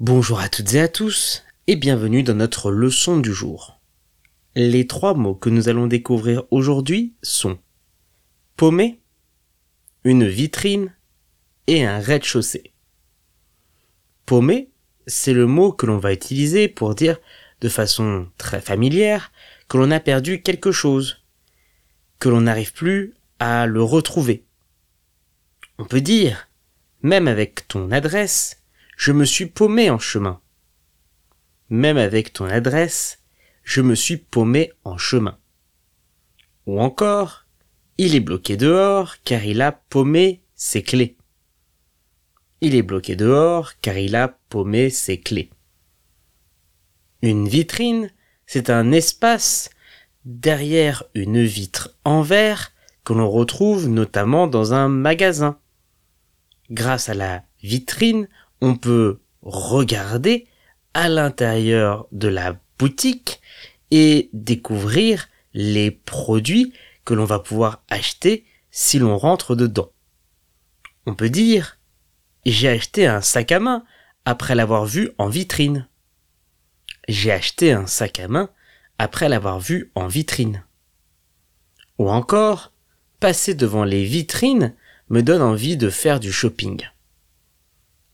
Bonjour à toutes et à tous et bienvenue dans notre leçon du jour. Les trois mots que nous allons découvrir aujourd'hui sont paumé, une vitrine et un rez-de-chaussée. Paumé, c'est le mot que l'on va utiliser pour dire de façon très familière que l'on a perdu quelque chose, que l'on n'arrive plus à le retrouver. On peut dire, même avec ton adresse, je me suis paumé en chemin. Même avec ton adresse, je me suis paumé en chemin. Ou encore, il est bloqué dehors car il a paumé ses clés. Il est bloqué dehors car il a paumé ses clés. Une vitrine, c'est un espace derrière une vitre en verre que l'on retrouve notamment dans un magasin. Grâce à la vitrine, on peut regarder à l'intérieur de la boutique et découvrir les produits que l'on va pouvoir acheter si l'on rentre dedans. On peut dire j'ai acheté un sac à main après l'avoir vu en vitrine. J'ai acheté un sac à main après l'avoir vu en vitrine. Ou encore, passer devant les vitrines me donne envie de faire du shopping.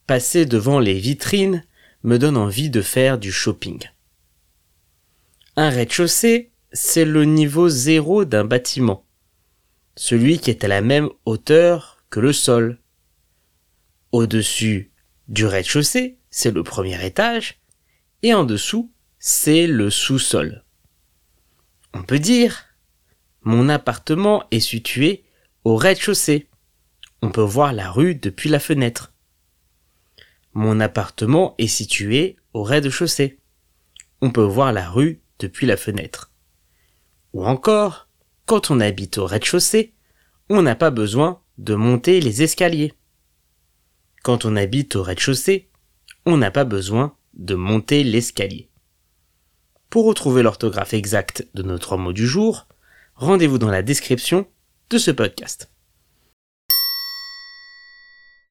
Passer devant les vitrines me donne envie de faire du shopping. Un rez-de-chaussée, c'est le niveau zéro d'un bâtiment, celui qui est à la même hauteur que le sol. Au-dessus du rez-de-chaussée, c'est le premier étage, et en dessous, c'est le sous-sol. On peut dire, mon appartement est situé au rez-de-chaussée. On peut voir la rue depuis la fenêtre. Mon appartement est situé au rez-de-chaussée. On peut voir la rue depuis la fenêtre. Ou encore, quand on habite au rez-de-chaussée, on n'a pas besoin de monter les escaliers. Quand on habite au rez-de-chaussée, on n'a pas besoin de monter l'escalier. Pour retrouver l'orthographe exacte de nos trois mots du jour, rendez-vous dans la description de ce podcast.